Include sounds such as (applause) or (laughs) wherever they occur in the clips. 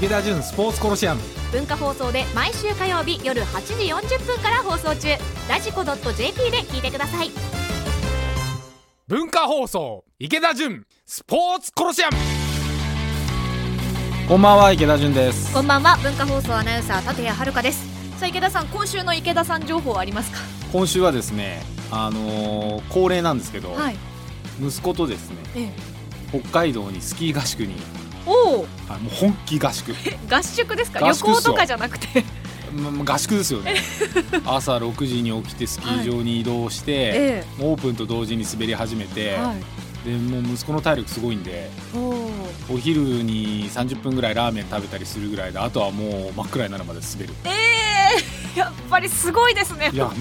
池田純スポーツコロシアム。文化放送で毎週火曜日夜8時40分から放送中。ラジコ .jp で聞いてください。文化放送池田純スポーツコロシアム。こんばんは池田純です。こんばんは文化放送アナウンサー立谷遥です。さあ池田さん今週の池田さん情報ありますか？今週はですねあのー恒例なんですけど、はい。息子とですねええ。北海道にスキー合宿におお。あもう本気合宿。合宿ですか？旅行とかじゃなくて。合宿ですよね。朝6時に起きてスキー場に移動して、えオープンと同時に滑り始めて、えはい。でもう息子の体力すごいんでお昼に30分ぐらいラーメン食べたりするぐらいであとはもう真っ暗になるまで滑る。ええ。やっぱりすごいですねいやもう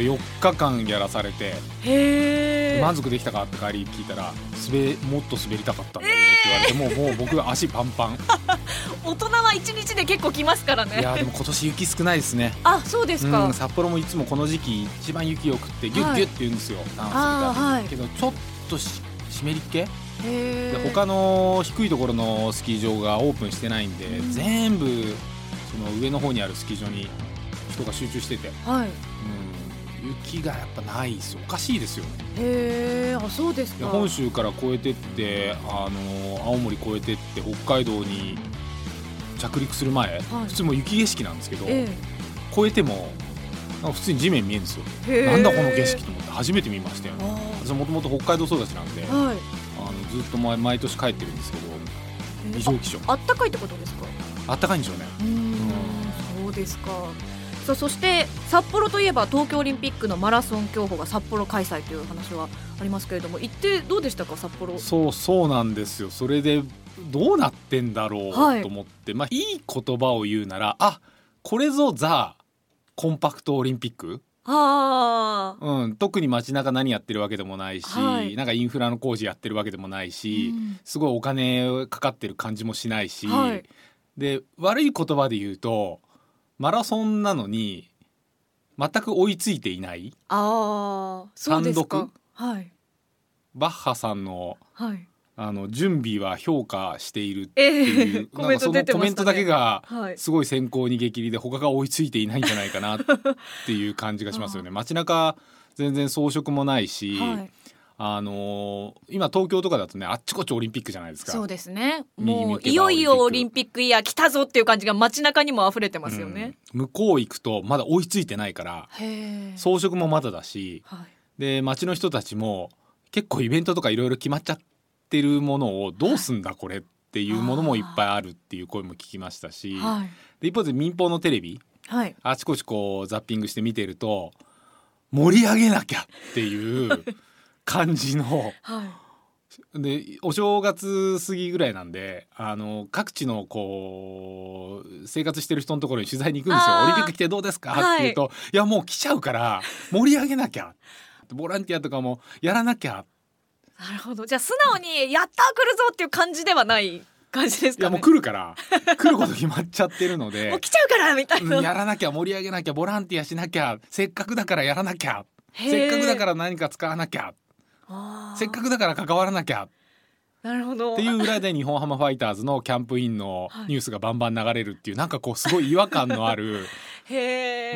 4日間やらされてへえ。満足できたかって帰り聞いたら滑もっと滑りたかったんだよって言われて、もうもう僕足パンパン。(laughs) 大人は一日で結構来ますからね。いやでも今年雪少ないですね。あそうですか、うん、札幌もいつもこの時期一番雪よくってギュッギュッって言うんですよ、はい。けどちょっとし湿りっ気で他の低いところのスキー場がオープンしてないんで、うん。全部その上の方にあるスキー場に人が集中してて、はい。うん、雪がやっぱないですよおかしいですよね。へえあそうですか。で本州から越えてってあの青森越えてって北海道に着陸する前、普通もう雪景色なんですけど、え越えてもなんか普通に地面見えるんですよ、なんだこの景色と思って初めて見ましたよね。あ私もともと北海道育ちなんで、ーはい。あのずっと毎毎年帰ってるんですけど異常気象。あったかいってことですか？あったかいんでしょうね。うーんそうですかさあそして札幌といえば東京オリンピックのマラソン競歩が札幌開催という話はありますけれども行ってどうでしたか札幌？そうそうなんですよ。それでどうなってんだろうはい。と思って、まあいい言葉を言うならあこれぞザコンパクトオリンピック、ああ。うん、特に街中何やってるわけでもないし、はい。なんかインフラの工事やってるわけでもないし、すごいお金かかってる感じもしないし、はい。で悪い言葉で言うとマラソンなのに全く追いついていないああそうですか。単はい。バッハさんのはい。あの準備は評価しているってえいう、えコメントコメントだけがはい。すごい先行逃げ切りで他が追いついていないんじゃないかなっていう感じがしますよね。(laughs) 街中全然装飾もないし、はいあのー今東京とかだとねあっちこっちオリンピックじゃないですか。そうですね。もういよいよオオリンピックイヤー来たぞっていう感じが街中にも溢れてますよね、うん。向こう行くとまだ追いついてないから装飾もまだだしはい。で街の人たちも結構イベントとかいろいろ決まっちゃってるものをどうすんだこれっていうものもいっぱいあるっていう声も聞きましたし、はい。で一方で民放のテレビはい。あちこちこうザッピングして見てると盛り上げなきゃっていう (laughs) 感じの。はい。でお正月過ぎぐらいなんであの各地のこう生活してる人のところに取材に行くんですよ「あー。オリンピック来てどうですか?」って言うと「いやもう来ちゃうから盛り上げなきゃ」ボランティアとかもやらなきゃ。なるほど。じゃあ素直にやったー来るぞっていう感じではない感じですかね。いやもう来るから。来ること決まっちゃってるので。もう来ちゃうからみたいな、うんやらなきゃ盛り上げなきゃボランティアしなきゃ。せっかくだからやらなきゃ。せっかくだから何か使わなきゃ。あーせっかくだから関わらなきゃ。なるほど。っていう裏で日本ハムファイターズのキャンプインの (laughs) ニュースがバンバン流れるっていうなんかこうすごい違和感のある。(laughs)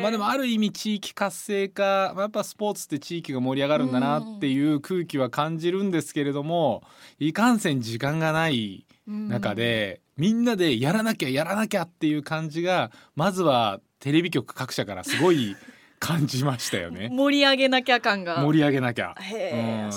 まあでもある意味地域活性化まあやっぱスポーツって地域が盛り上がるんだなっていう空気は感じるんですけれどもいかんせん時間がない中でみんなでやらなきゃやらなきゃっていう感じがまずはテレビ局各社からすごい感じましたよね。盛り上げなきゃ感が。盛り上げなきゃ。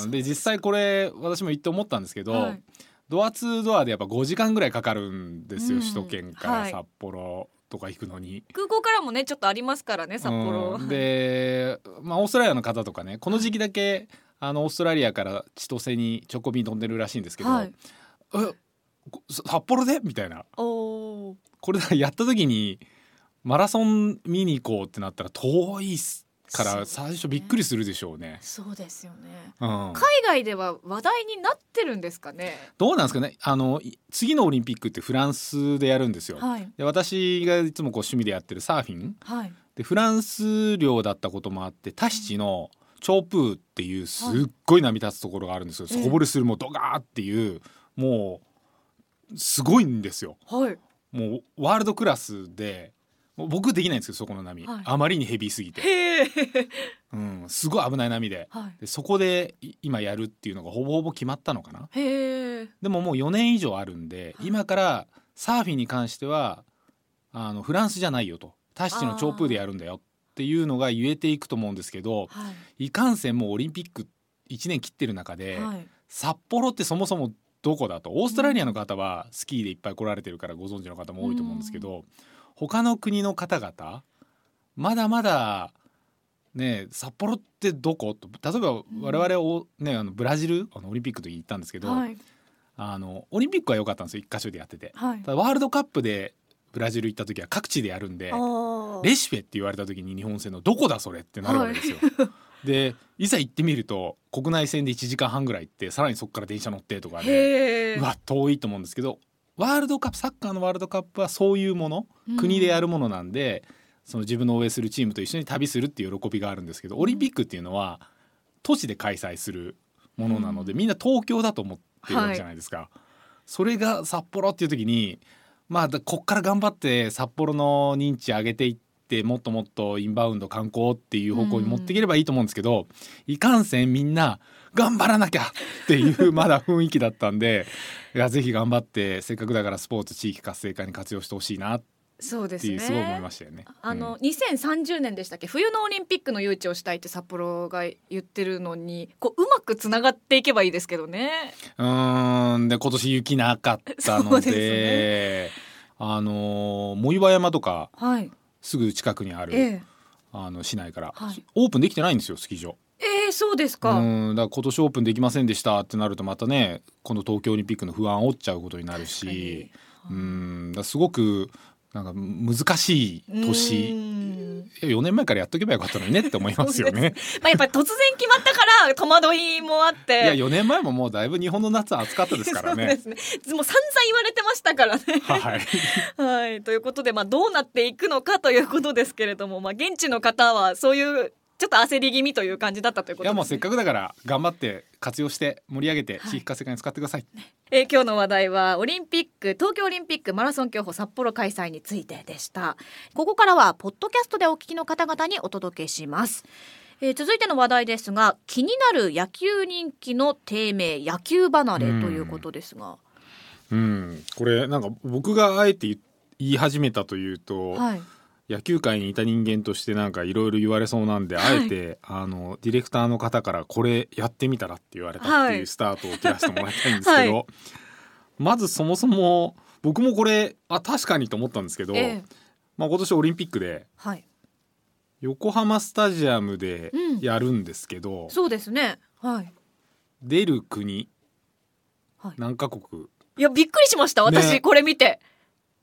うん、で実際これ私も行って思ったんですけど、はい。ドア2ドアでやっぱ5時間ぐらいかかるんですよ、うん。首都圏かはい。ら札幌とか行くのに。空港からもねちょっとありますからね札幌、うんで、まあ、オーストラリアの方とかねこの時期だけあのオーストラリアから千歳に直行便飛んでるらしいんですけど「はい。えこ札幌で?」みたいな。これだやった時にマラソン見に行こうってなったら遠いっすから最初びっくりするでしょうね。そうですよね。うん、海外では話題になってるんですかね？どうなんですかね？あのい次のオリンピックってフランスでやるんですよ。はい。で私がいつもこう趣味でやってるサーフィン。はい。でフランス領だったこともあってタヒチのチョープーっていうすっごい波立つところがあるんですよ、ええ。底掘りするもうドガーっていうもうすごいんですよ。はい。もうワールドクラスでもう僕できないんですけどそこの波、はい。あまりにヘビーすぎて、へえうん、すごい危ない波で。はい。でそこでい今やるっていうのがほぼほぼ決まったのかな。へえでももう4年以上あるんで、はい。今からサーフィンに関してはあのフランスじゃないよと。タヒチのチョープーでやるんだよっていうのが言えていくと思うんですけどはい。いかんせんもうオリンピック1年切ってる中で、はい。札幌ってそもそもどこだと。オーストラリアの方はスキーでいっぱい来られてるからご存知の方も多いと思うんですけど、他の国の方々まだまだね札幌ってどこ？と例えば我々を、ね、あのブラジルあのオリンピックの時行ったんですけど、はい。あのオリンピックは良かったんですよ一箇所でやってて。はい。ただワールドカップでブラジル行った時は各地でやるんでレシフェって言われた時に日本戦のどこだそれってなるわけですよ。でいざ行ってみると国内線で1時間半ぐらい行ってさらにそこから電車乗ってとかで、へえうわ遠いと思うんですけどワールドカップサッカーのワールドカップはそういうもの、うん。国でやるものなんでその自分の応援するチームと一緒に旅するっていう喜びがあるんですけどオリンピックっていうのは都市で開催するものなので、みんな東京だと思ってるじゃないですか。それが札幌っていう時にまあだこっから頑張って札幌の認知上げていってもっともっとインバウンド観光っていう方向に持っていければいいと思うんですけど、いかんせんみんな頑張らなきゃっていう (laughs) まだ雰囲気だったんでいやぜひ頑張ってせっかくだからスポーツ地域活性化に活用してほしいなっそうですねていうすごい思いましたよね。あの、2030年でしたっけ？冬のオリンピックの誘致をしたいって札幌が言ってるのにこううまくつながっていけばいいですけどね。うん、で今年雪なかった (laughs) そうでのですあの藻岩山とかはい。すぐ近くにある、ええ。あの市内から、はい。オープンできてないんですよスキー場。えー、そうですか。うん。だから今年オープンできませんでしたってなるとまたねこの東京オリンピックの不安を負っちゃうことになるしうん。だすごくなんか難しい年うんいや4年前からやっとけばよかったのにねって思いますよね。まあやっぱり突然決まったから戸惑いもあって。いや4年前ももうだいぶ日本の夏は暑かったですからね。そうですね。もう散々言われてましたからね。はい、はい、ということで、まあ、どうなっていくのかということですけれども、まあ、現地の方はそういうちょっと焦り気味という感じだったということね。いやもうせっかくだから頑張って活用して盛り上げてはい。地域活性化に使ってください。えー今日の話題はオリンピック東京オリンピックマラソン競歩札幌開催についてでした。ここからはポッドキャストでお聞きの方々にお届けします、えー続いての話題ですが気になる野球人気の低迷野球離れということですが、うん、これなんか僕があえて言言い始めたというと、はい野球界にいた人間としてなんかいろいろ言われそうなんで、はいあえてあのディレクターの方からこれやってみたらって言われたってはい。いうスタートを切らせてもらいたいんですけど、はい。まずそもそも僕もこれあ確かにと思ったんですけど、ええ。まあ、今年オリンピックではい。横浜スタジアムでうん。やるんですけど、そうですね。はい。出る国はい。何カ国、いやびっくりしました私、ね。これ見て。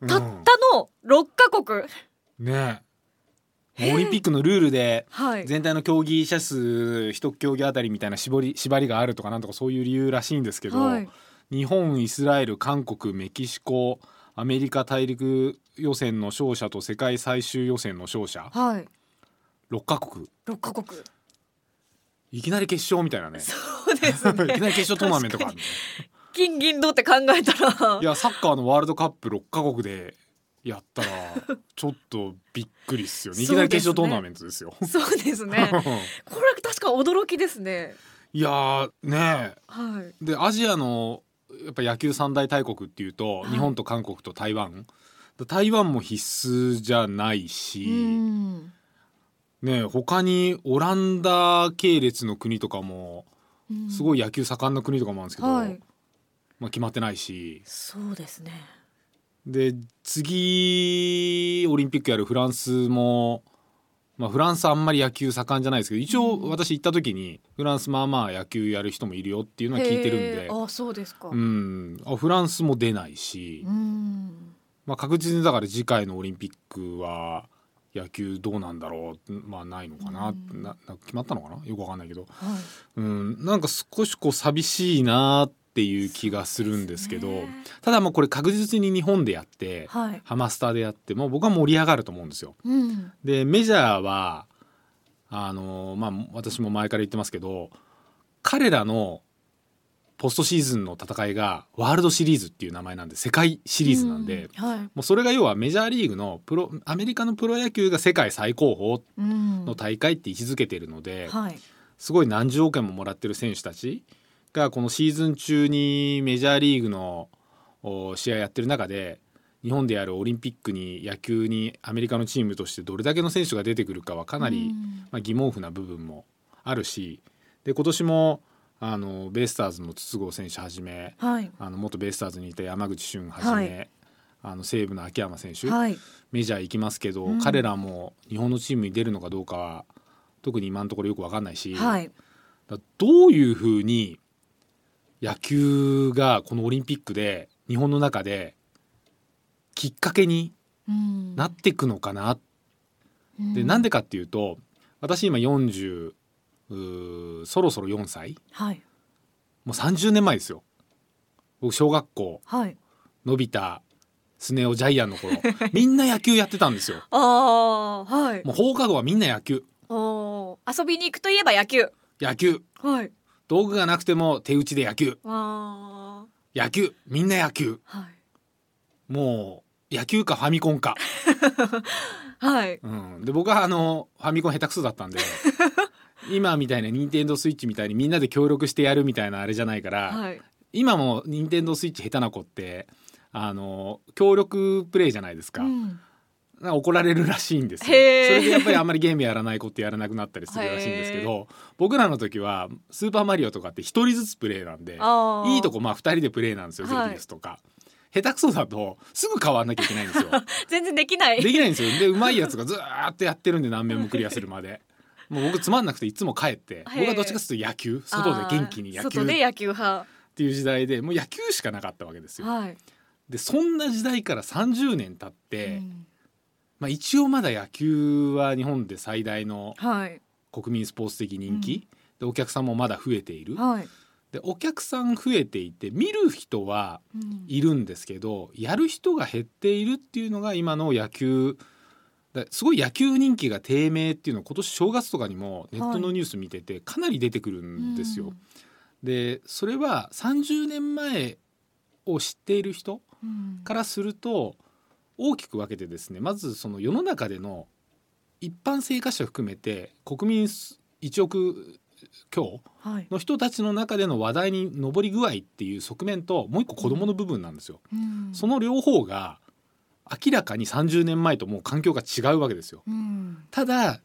うん。たったの6カ国、ね。オリンピックのルールではい。全体の競技者数一競技あたりみたいな絞り縛りがあるとかなんとかそういう理由らしいんですけど、はい。日本イスラエル韓国メキシコアメリカ大陸予選の勝者と世界最終予選の勝者はい。6カ国。6カ国。いきなり決勝みたいなね。そうですいきなねり決勝トーナメントがある金銀銅って考えたら。いやサッカーのワールドカップ6カ国でやったら (laughs) ちょっとびっくりっすよ。ね。いきなり決勝トーナメントですよ。そうですね。(laughs) これ確か驚きですね。いやーねはい。えでアジアのやっぱ野球三大大国っていうと、はい。日本と韓国と台湾。台湾も必須じゃないし、うん。ねえ他にオランダ系列の国とかもすごいい野球盛んな国とかもあるんですけど、はい。まあ、決まってないし。そうですねで次オリンピックやるフランスも、まあ、フランスあんまり野球盛んじゃないですけど一応うん。私行った時にフランスまあまあ野球やる人もいるよっていうのは聞いてるんで。あそうですか。うん。あフランスも出ないし、うん。まあ、確実にだから次回のオリンピックは野球どうなんだろうまあないのかな,、うん。なな決まったのかな？よくわかんないけど、はい。うん、なんか少しこう寂しいなっていう気がするんですけどね。ただもうこれ確実に日本でやって、はい。ハマスタでやってもう僕は盛り上がると思うんですよ。うん。でメジャーはあのまあ私も前から言ってますけど彼らのポストシーズンの戦いがワールドシリーズっていう名前なんで世界シリーズなんで、うん。はい。もうそれが要はメジャーリーグのプロアメリカのプロ野球が世界最高峰うん。の大会って位置づけてるので、はい。すごい何十億円ももらってる選手たちがこのシーズン中にメジャーリーグのお試合やってる中で日本でやるオリンピックに野球にアメリカのチームとしてどれだけの選手が出てくるかはかなり、うん。まあ、疑問符な部分もあるしで今年もあのベイスターズの筒香選手はじめはい。あの元ベイスターズにいた山口俊はじめ、はい。あの西武の秋山選手、はい。メジャー行きますけど、うん。彼らも日本のチームに出るのかどうかは特に今のところよく分かんないし、どういうふうに野球がこのオリンピックで日本の中できっかけにうん。なっていくのかな、うん。でなんでかっていうと私今40うーそろそろ4歳。はい。もう30年前ですよ。僕小学校。はい。のび太スネ夫ジャイアンの頃。(laughs) みんな野球やってたんですよ。(laughs) ああはい。もう放課後はみんな野球。遊びに行くといえば野球。野球。はい道具がなくても手打ちで野球。あ野球。みんな野球。ーはい。もう野球かファミコンか、(laughs) はい。うん、で僕はあのファミコン下手くそだったんで (laughs) 今みたいな任天堂スイッチみたいにみんなで協力してやるみたいなあれじゃないから、はい。今も任天堂スイッチ下手な子ってあの協力プレイじゃないですか,、うん怒られるらしいんですよ。それでやっぱりあんまりゲームやらない子ってやらなくなったりするらしいんですけど僕らの時は「スーパーマリオ」とかって一人ずつプレイなんでいいとこまあ2人でプレイなんですよ、はいゼルビウスとか。下手くそだとすぐ変わんなきゃいけないんですよ。(laughs) 全然できない。できないんですよ。で (laughs) うまいやつがずーっとやってるんで何面もクリアするまで。もう僕つまんなくていつも帰って。僕はどっちかというと野球外で元気に野球外で野球派ていう時代でもう野球しかなかったわけですよ。はい。でそんな時代から30年経って、うんまあ、一応まだ野球は日本で最大のはい。国民スポーツ的人気、でお客さんもまだ増えている。はい。でお客さん増えていて見る人はうん。いるんですけどやる人が減っているっていうのが今の野球。だすごい野球人気が低迷っていうのを今年正月とかにもネットのニュース見ててかなり出てくるんですよ。でそれは30年前を知っている人うん。からすると大きく分けてですねまずその世の中での一般生活者含めて国民1億強はいの人たちの中での話題に上り具合っていう側面ともう一個子どもの部分なんですよ。うんその両方が明らかに30年前ともう環境が違うわけですよ。うんただ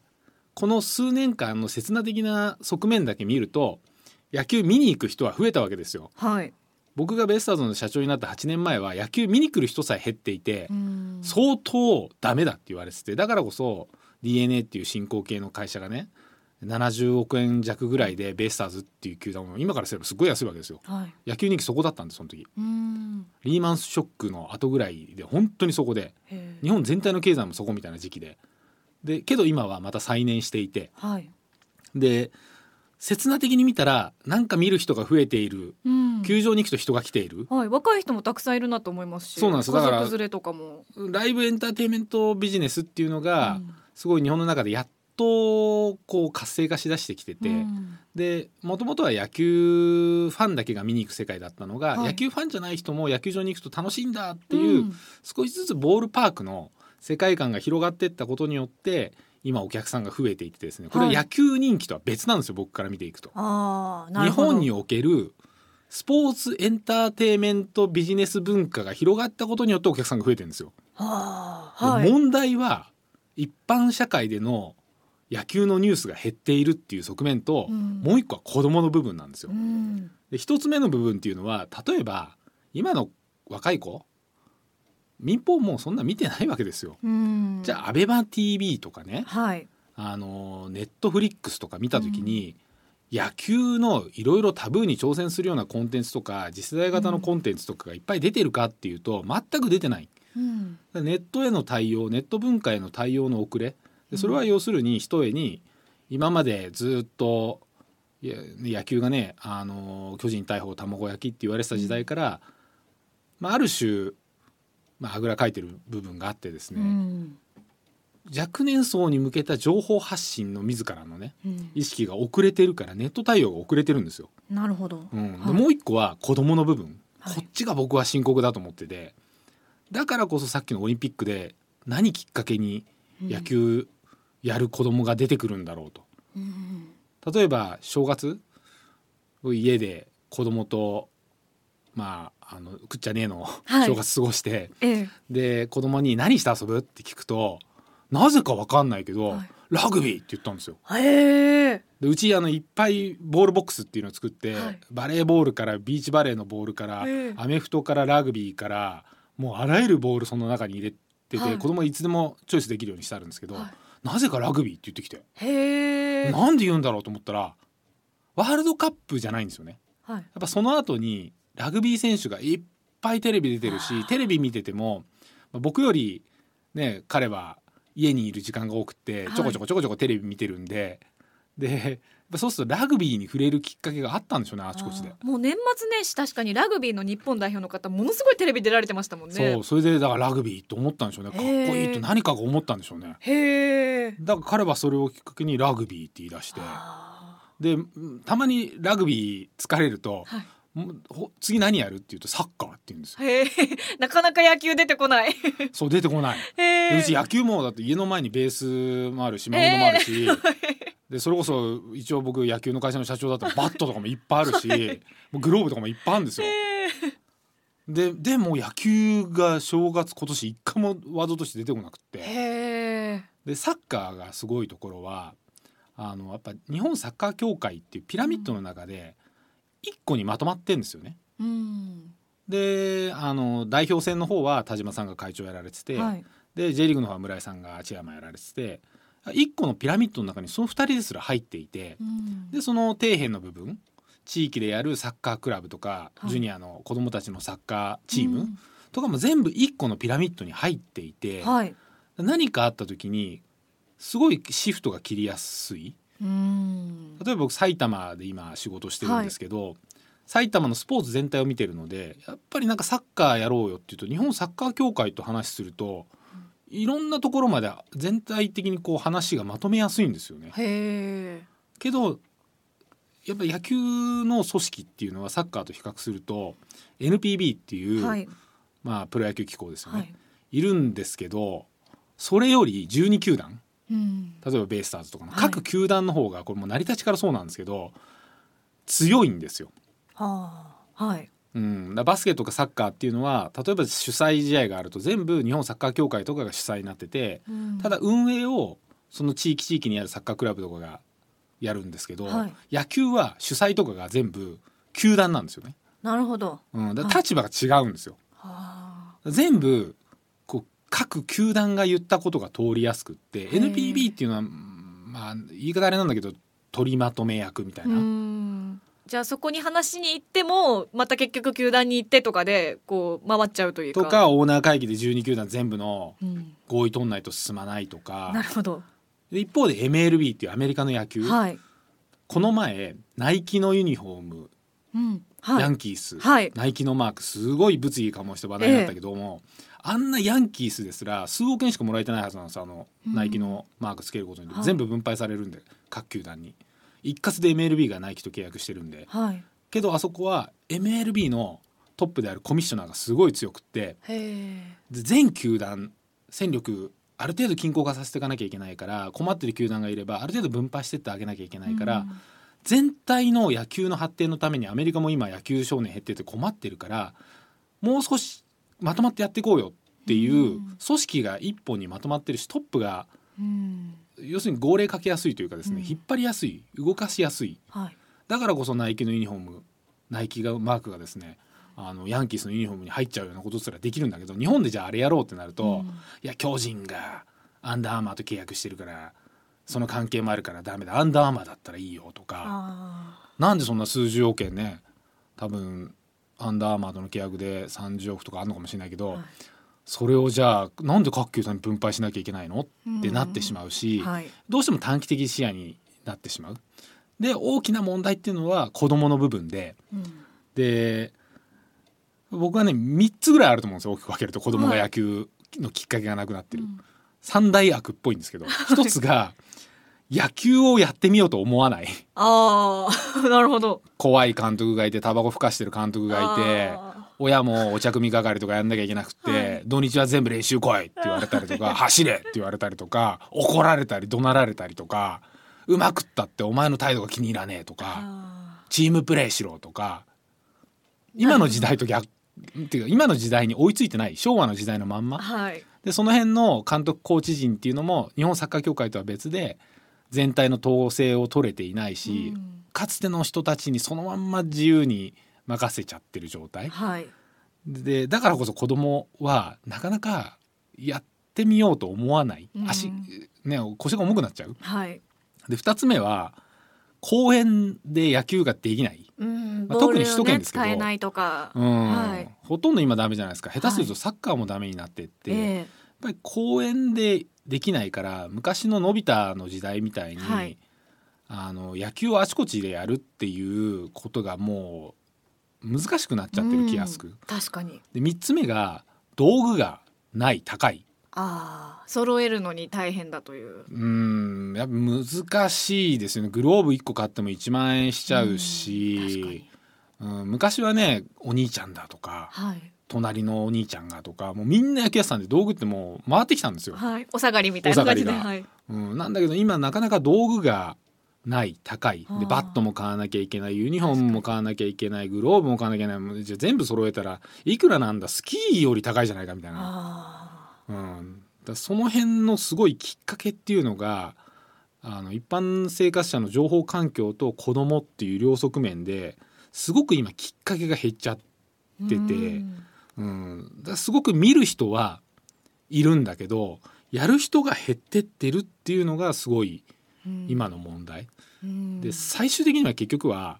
この数年間の刹那的な側面だけ見ると野球見に行く人は増えたわけですよ。はい僕がベイスターズの社長になった8年前は野球見に来る人さえ減っていてうん。相当ダメだって言われててだからこそ DNA っていう新興系の会社がね70億円弱ぐらいでベイスターズっていう球団を今からすればすごい安いわけですよ。はい。野球人気そこだったんですその時。うん。リーマンショックの後ぐらいで本当にそこで日本全体の経済もそこみたいな時期で。でけど今はまた再燃していて。はい。で刹那的に見たらなんか見る人が増えている。うん。球場に行くと人が来ている、はい。若い人もたくさんいるなと思いますし。そうなんです。だから家族連れとかも。ライブエンターテインメントビジネスっていうのがうん。すごい日本の中でやっとこう活性化しだしてきてて、うん。でもともとは野球ファンだけが見に行く世界だったのが、はい。野球ファンじゃない人も野球場に行くと楽しいんだっていう、ん。少しずつボールパークの世界観が広がっていったことによって今お客さんが増えていってですねこれはい野球人気とは別なんですよ、僕から見ていくと。日本におけるスポーツエンターテインメントビジネス文化が広がったことによってお客さんが増えてるんですよ。はい問題は一般社会での野球のニュースが減っているっていう側面と、うんもう一個は子どもの部分なんですよう。んで一つ目の部分っていうのは例えば今の若い子民放もうそんな見てないわけですよ。うん。じゃあアベマ t v とかねはい。あのネットフリックスとか見た時に、野球のいろいろタブーに挑戦するようなコンテンツとか次世代型のコンテンツとかがいっぱい出てるかっていうと全く出てない。うん。ネットへの対応ネット文化への対応の遅れ。でそれは要するにひとえに今までずっと野球がねあの巨人大砲卵焼きって言われてた時代から、まあ、ある種、まあ、あぐらかいてる部分があってですね、うん。若年層に向けた情報発信の自らのねうん。意識が遅れてるからネット対応が遅れてるんですよ。なるほど。うん。ではい。もう一個は子供の部分、はい。こっちが僕は深刻だと思ってて。だからこそさっきのオリンピックで何きっかけに野球やる子供が出てくるんだろうと。うん例えば正月家で子供とまああの食っちゃねえのはい正月過ごして、ええで子供に「何して遊ぶ?」って聞くとなぜか分かんないけど、はいラグビーって言ったんですよ。でうちあのいっぱいボールボックスっていうのを作って、はいバレーボールからビーチバレーのボールから、ええアメフトからラグビーからもうあらゆるボールその中に入れてて、はい子供はいつでもチョイスできるようにしてあるんですけど、はなぜかラグビー？って言ってきて、へえ。なんで言うんだろうと思ったらワールドカップじゃないんですよね。はい。やっぱその後にラグビー選手がいっぱいテレビ出てるしテレビ見ててもまあ僕よりね彼は家にいる時間が多くてはいちょこちょこちょこちょこテレビ見てるんで、でやっぱそうするとラグビーに触れるきっかけがあったんでしょうねあちこちで。もう年末年始確かにラグビーの日本代表の方ものすごいテレビ出られてましたもんね。そうそれでだからラグビーと思ったんでしょうねかっこいいと何かが思ったんでしょうねへえ。だから彼はそれをきっかけにラグビーって言い出してあでうんたまにラグビー疲れるとーはい。もうほ次何やるって言うとサッカーって言うんですよへえ。なかなか野球出てこない。そう出てこないうち野球もだって家の前にベースもあるしマウンドもあるし、でそれこそ一応僕野球の会社の社長だったらバットとかもいっぱいあるしもうグローブとかもいっぱいあるんですよ。ででも野球が正月今年一回もワードとして出てこなくって。でサッカーがすごいところはあのやっぱ日本サッカー協会っていうピラミッドの中で一個にまとまってんですよね。うん。であの代表戦の方は田島さんが会長やられてて、はい。で J リーグの方は村井さんがチェアマンやられてて一個のピラミッドの中にその2人ですら入っていてうんでその底辺の部分地域でやるサッカークラブとか、はいジュニアの子どもたちのサッカーチームうんとかも全部一個のピラミッドに入っていて、はい。何かあった時にすごいシフトが切りやすいうん。例えば僕埼玉で今仕事してるんですけど、埼玉のスポーツ全体を見てるのでやっぱりなんかサッカーやろうよっていうと日本サッカー協会と話するといろんなところまで全体的にこう話がまとめやすいんですよね。けどやっぱ野球の組織っていうのはサッカーと比較すると NPB っていう、はい。まあ、プロ野球機構ですよね、はいい、。るんですけどそれより12球団うん。例えばベイスターズとかのはい各球団の方がこれもう成り立ちからそうなんですけど強いんですよ。はあ。はい。うん、バスケとかサッカーっていうのは例えば主催試合があると全部日本サッカー協会とかが主催になっててうんただ運営をその地域地域にあるサッカークラブとかがやるんですけど、はい野球は主催とかが全部球団なんですよね、なるほど。うん、だ立場が違うんですよ。はあ。全部各球団が言ったことが通りやすくってー NPB っていうのはまあ言い方あれなんだけど取りまとめ役みたいうな。ん。じゃあそこに話に行ってもまた結局球団に行ってとかでこう回っちゃうというか。とかオーナー会議で12球団全部のうん。合意取んないと進まないとかなるほど。で一方で MLB っていうアメリカの野球、はい。この前ナイキのユニフォーム、うん。はい。ヤンキース、はい。ナイキのマークすごい物議かもして話題になったけども、あんなヤンキースですら数億円しかもらえてないはずなんですあの、うん。ナイキのマークつけることに、はい。全部分配されるんで各球団に。一括で MLB がナイキと契約してるんで。はい。けどあそこは MLB のトップであるコミッショナーがすごい強くって全球団戦力ある程度均衡化させていかなきゃいけないから困ってる球団がいればある程度分配してってあげなきゃいけないから、うん。全体の野球の発展のためにアメリカも今野球少年減ってて困ってるからもう少しまとまってやっていこうよっていううん組織が一本にまとまってるしトップがうん。要するに号令かけやすいというかですね、うん引っ張りやすい動かしやすいはい。だからこそナイキのユニフォームナイキがマークがですねあのヤンキースのユニフォームに入っちゃうようなことすらできるんだけど日本でじゃああれやろうってなると、うんいや巨人がアンダーアーマーと契約してるからその関係もあるからダメだアンダーアーマーだったらいいよとか。あなんでそんな数十億円ね多分アンダーアーマーとの契約で30億とかあるのかもしれないけど、あ。はいそれをじゃあなんで各球団に分配しなきゃいけないの？ってなってしまうし、はい。どうしても短期的視野になってしまう。で大きな問題っていうのは子どもの部分でうんで僕はね3つぐらいあると思うんですよ大きく分けると子どもが野球のきっかけがなくなってる。三大悪っぽいんですけど一つが (laughs) 野球をやってみようと思わない？ああ (laughs) なるほど。怖い監督がいてタバコふかしてる監督がいてあ親もお茶組係とかやんなきゃいけなくて、はい。土日は全部練習来いって言われたりとか (laughs) 走れって言われたりとか怒られたり怒鳴られたりとかうまくったってお前の態度が気に入らねえとーかあチームプレーしろとか今の時代と逆っていうか今の時代に追いついてない昭和の時代のまんーま。はい。でその辺の監督コーチ陣っていうのも日本サッカー協会とは別で全体の統制を取れていないし、うん。かつての人たちにそのまんま自由に任せちゃってる状態。はい。でだからこそ子供はなかなかやってみようと思わない。うん。足、ね、腰が重くなっちゃう。はい。で2つ目は公園で野球ができない、うん。まあ特に首都圏ですけど。使えないとか。うん。はい。ほとんど今ダメじゃないですか。下手するとサッカーもダメになってって、やっえぱり公園でできないから昔ののび太の時代みたいに、はい。あの野球をあちこちでやるっていうことがもう難しくなっちゃってる気がする。うん確かに。で3つ目が道具がない高い。ああ揃えるのに大変だという。うんやっぱ難しいですよね。グローブ1個買っても1万円しちゃうし。に、うん昔はねお兄ちゃんだとかはい隣のお兄ちゃんがとかもうみんな野球やってたんで道具ってもう回ってきたんですよ。はい。お下がりみたいな感じで。はい。うん、なんだけど今なかなか道具がない。高いでバットも買わなきゃいけないユニフォームも買わなきゃいけないグローブも買わなきゃいけないじゃあ全部揃えたらいくらなんだスキーより高いじゃないかみたいな、あうん、だその辺のすごいきっかけっていうのがあの一般生活者の情報環境と子供っていう両側面ですごく今きっかけが減っちゃってーて。うんうん、すごく見る人はいるんだけどやる人が減ってってるっていうのがすごいうん。今の問題、うん。で最終的には結局は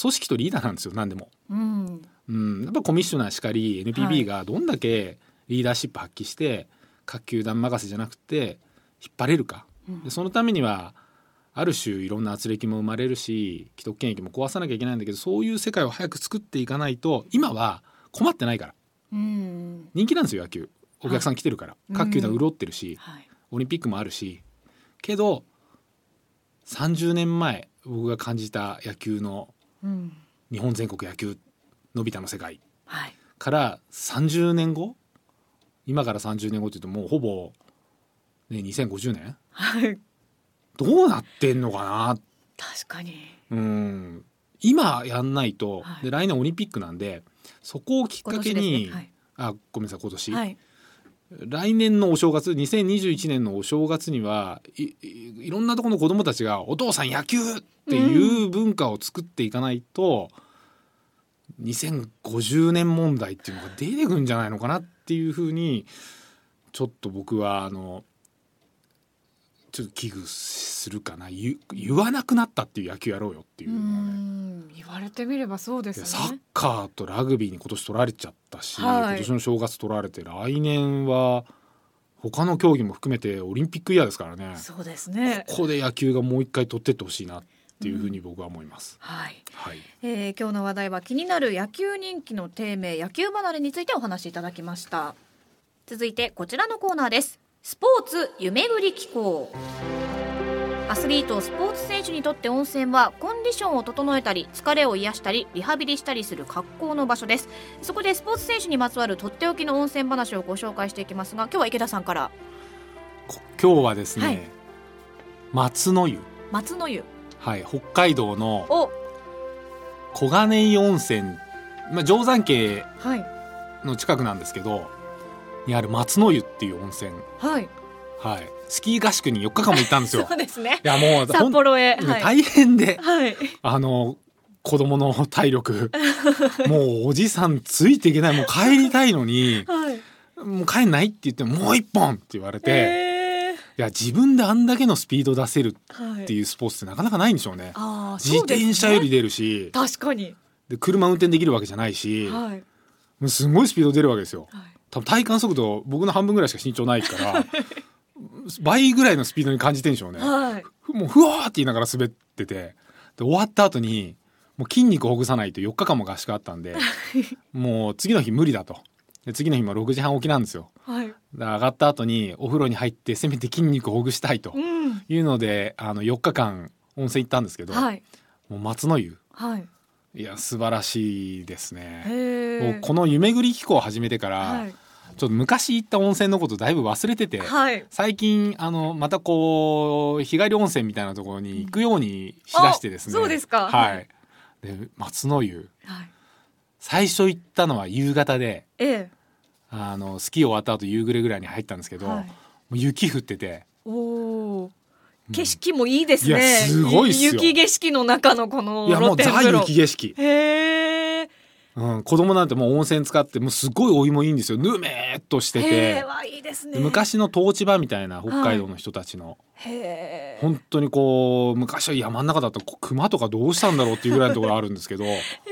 組織とリーダーなんですよ何でも、うん。うん、やっぱコミッショナーしかりは NPB い。がどんだけリーダーシップ発揮して各球団任せじゃなくて引っ張れるか。うん。でそのためにはある種いろんな圧力も生まれるし既得権益も壊さなきゃいけないんだけどそういう世界を早く作っていかないと今は困ってないから。うん。人気なんですよ野球。お客さん来てるから、い各球団潤ってるし、はい。オリンピックもあるし。けど30年前僕が感じた野球のうん。日本全国野球のび太の世界。はい。から30年後今から30年後って言うともうほぼ、ね、2050年はい。どうなってんのかな？確かに。うん。今やんないと、はい。で来年オリンピックなんでそこをきっかけに、ですね。あごめんなさい今年、はい。はい来年のお正月2021年のお正月にはいいいろんなところの子供たちが「お父さん野球!」っていう文化を作っていかないと、2050年問題っていうのが出てくるんじゃないのかなっていうふうにちょっと僕はあのちょっと危惧するかな。言言わなくなったっていう野球やろうよっていう。うのはね。ん。言われてみればそうですいやサッねカーとラグビーに今年取られちゃったし、はい。今年の正月取られて来年は他の競技も含めてオリンピックイヤーですからね。そうですね。ここで野球がもう一回取ってってほしいなっていうふうに僕は思います。はい、はい、えー今日の話題は気になる野球人気の低迷野球離れについてお話しいただきました。続いてこちらのコーナーですスポーツ夢ぐり機構。アスリートスポーツ選手にとって温泉はコンディションを整えたり疲れを癒したりリハビリしたりする格好の場所です。そこでスポーツ選手にまつわるとっておきの温泉話をご紹介していきますが今日は池田さんから。こ今日はですね、はい。松の湯、松の湯。はい、北海道のを小金井温泉、まあ、定山渓はい。の近くなんですけどにある松の湯っていう温泉、はい。はい、スキー合宿に4日間も行ったんですよ。(laughs) そうですね。いやもう札幌へ、はい、大変で。はい。あの子供の体力。(laughs) もうおじさんついていけない。もう帰りたいのに。はい。もう帰んないって言ってももう一本って言われて、えいや自分であんだけのスピード出せるーはいってい。うスポーツってなかなかないんでしょうね。あー自転車より出るし、確かに。で車運転できるわけじゃないし、はい。もうすごいスピード出るわけですよ。はい多分体感速度僕の半分ぐらいしか身長ないから (laughs) 倍ぐらいのスピードに感じてんでしょうね。はい。もうふわーって言いながら滑ってて。で終わった後にもう筋肉ほぐさないと4日間も合宿あったんで (laughs) もう次の日無理だと。で次の日も6時半起きなんですよ。はい。上がった後にお風呂に入ってせめて筋肉をほぐしたいとうん。いうのであの4日間温泉行ったんですけど、はい。もう松の湯。はい。いや素晴らしいですね。この夢ぐり機構を始めてから、はいちょっと昔行った温泉のことだいぶ忘れてて、はい。最近あのまたこう日帰り温泉みたいなところに行くようにしだしてですね、あそうですか。ははい。いで松の湯。はい。最初行ったのは夕方でええ。あのスキー終わった後夕暮れぐらいに入ったんですけど、はい。もう雪降ってて。おお景色もいいですね、いやすごいっすよ。雪景色の中のこのいやもうザ露天風呂。雪景色、へえうん、子供なんてもう温泉使ってもうすごいお湯もいいんですよ。ぬめーっとしてへていいですね。昔の湯治場みたいな北海道の人たちの、へえ本当にこう昔は山の中だったらこ熊とかどうしたんだろうっていうぐらいのところあるんですけど (laughs)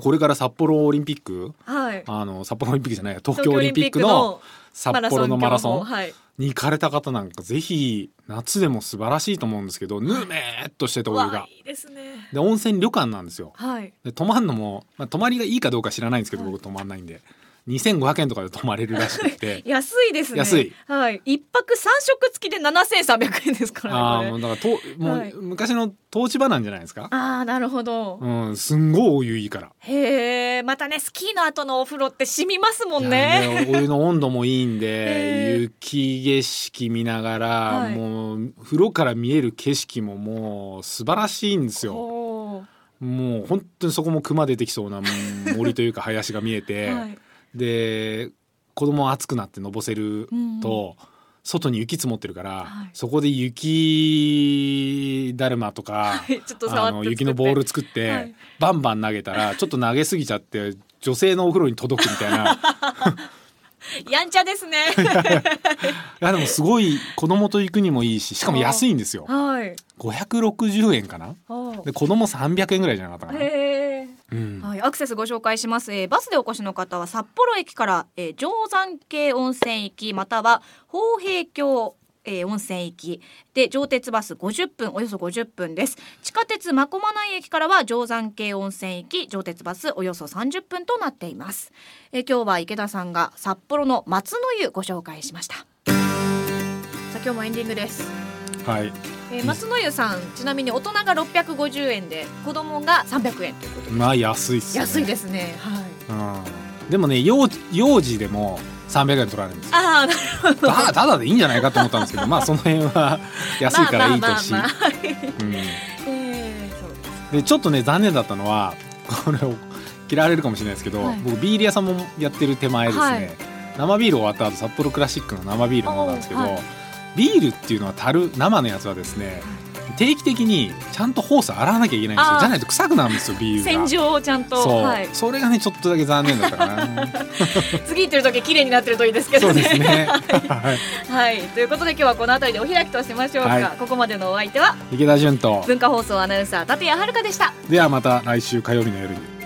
これから札幌オリンピック？はい。あの札幌オリンピックじゃないや東京オリンピックの札幌のマラソンはい。に行かれた方なんかぜひ夏でも素晴らしいと思うんですけどぬめーっとしててお湯わがあいいですね。で温泉旅館なんですよ。はい。で泊まんのも、まあ、泊まりがいいかどうか知らないんですけど、はい。僕泊まんないんで2500円とかで泊まれるらしくて。(laughs) 安いですね。安い。はい。一泊三食付きで七千三百円ですからね。ああもうだからともう、はい。昔の湯治場なんじゃないですか？ああなるほど、うんすんごいお湯いいから。へえまたねスキーの後のお風呂って染みますもんね。ねお湯の温度もいいんへでー。雪景色見ながら、はい。もう風呂から見える景色ももう素晴らしいんですよ。おもう本当にそこも熊出てきそうなうん森というか林が見えて、ー (laughs) はいで子供暑くなってのぼせると、外に雪積もってるから、はい。そこで雪だるまとか、あの雪のボール作って、はい。バンバン投げたら (laughs) ちょっと投げすぎちゃって女性のお風呂に届くみたいな。(laughs) やんちゃですね。(laughs) いやでもすごい子供と行くにもいいししかも安いんですよ。はい。560円かな？おで子供300円ぐらいじゃなかったかな、うん。はい、アクセスご紹介します、えーバスでお越しの方は札幌駅から、えー、定山渓温泉行きまたは豊平峡、えー温泉行き。で上鉄バス50分およそ50分です。地下鉄真駒内駅からは定山渓温泉行き上鉄バスおよそ30分となっています、えー今日は池田さんが札幌の松の湯ご紹介しました。さあ今日もエンディングです。はいえー松の湯さんちなみに大人が650円で子供が300円ということでまあ安いっすよね。安いですね。はい。うん、でもね幼幼児でも300円取られるんですよ。ああなるほど。ただでいいんじゃないかと思ったんですけどまあその辺は (laughs) 安いからいいとし、でちょっとね残念だったのはこれを嫌われるかもしれないですけど、はい。僕ビール屋さんもやってる手前ですね、はい。生ビール終わった後札幌クラシックの生ビール飲んだんですけど、ビールっていうのは樽生のやつはですね定期的にちゃんとホース洗わなきゃいけないんですよ。じゃないと臭くなるんですよビールが。洗浄をちゃんとそう、はい、それがねちょっとだけ残念だったかな。(laughs) 次行ってる時綺麗になってるといいですけそうどねですね。はい。はい。ということで今日はこの辺りでお開きとしましょうか、はい。ここまでのお相手は池田純と文化放送アナウンサー立谷遥でした。ではまた来週火曜日の夜に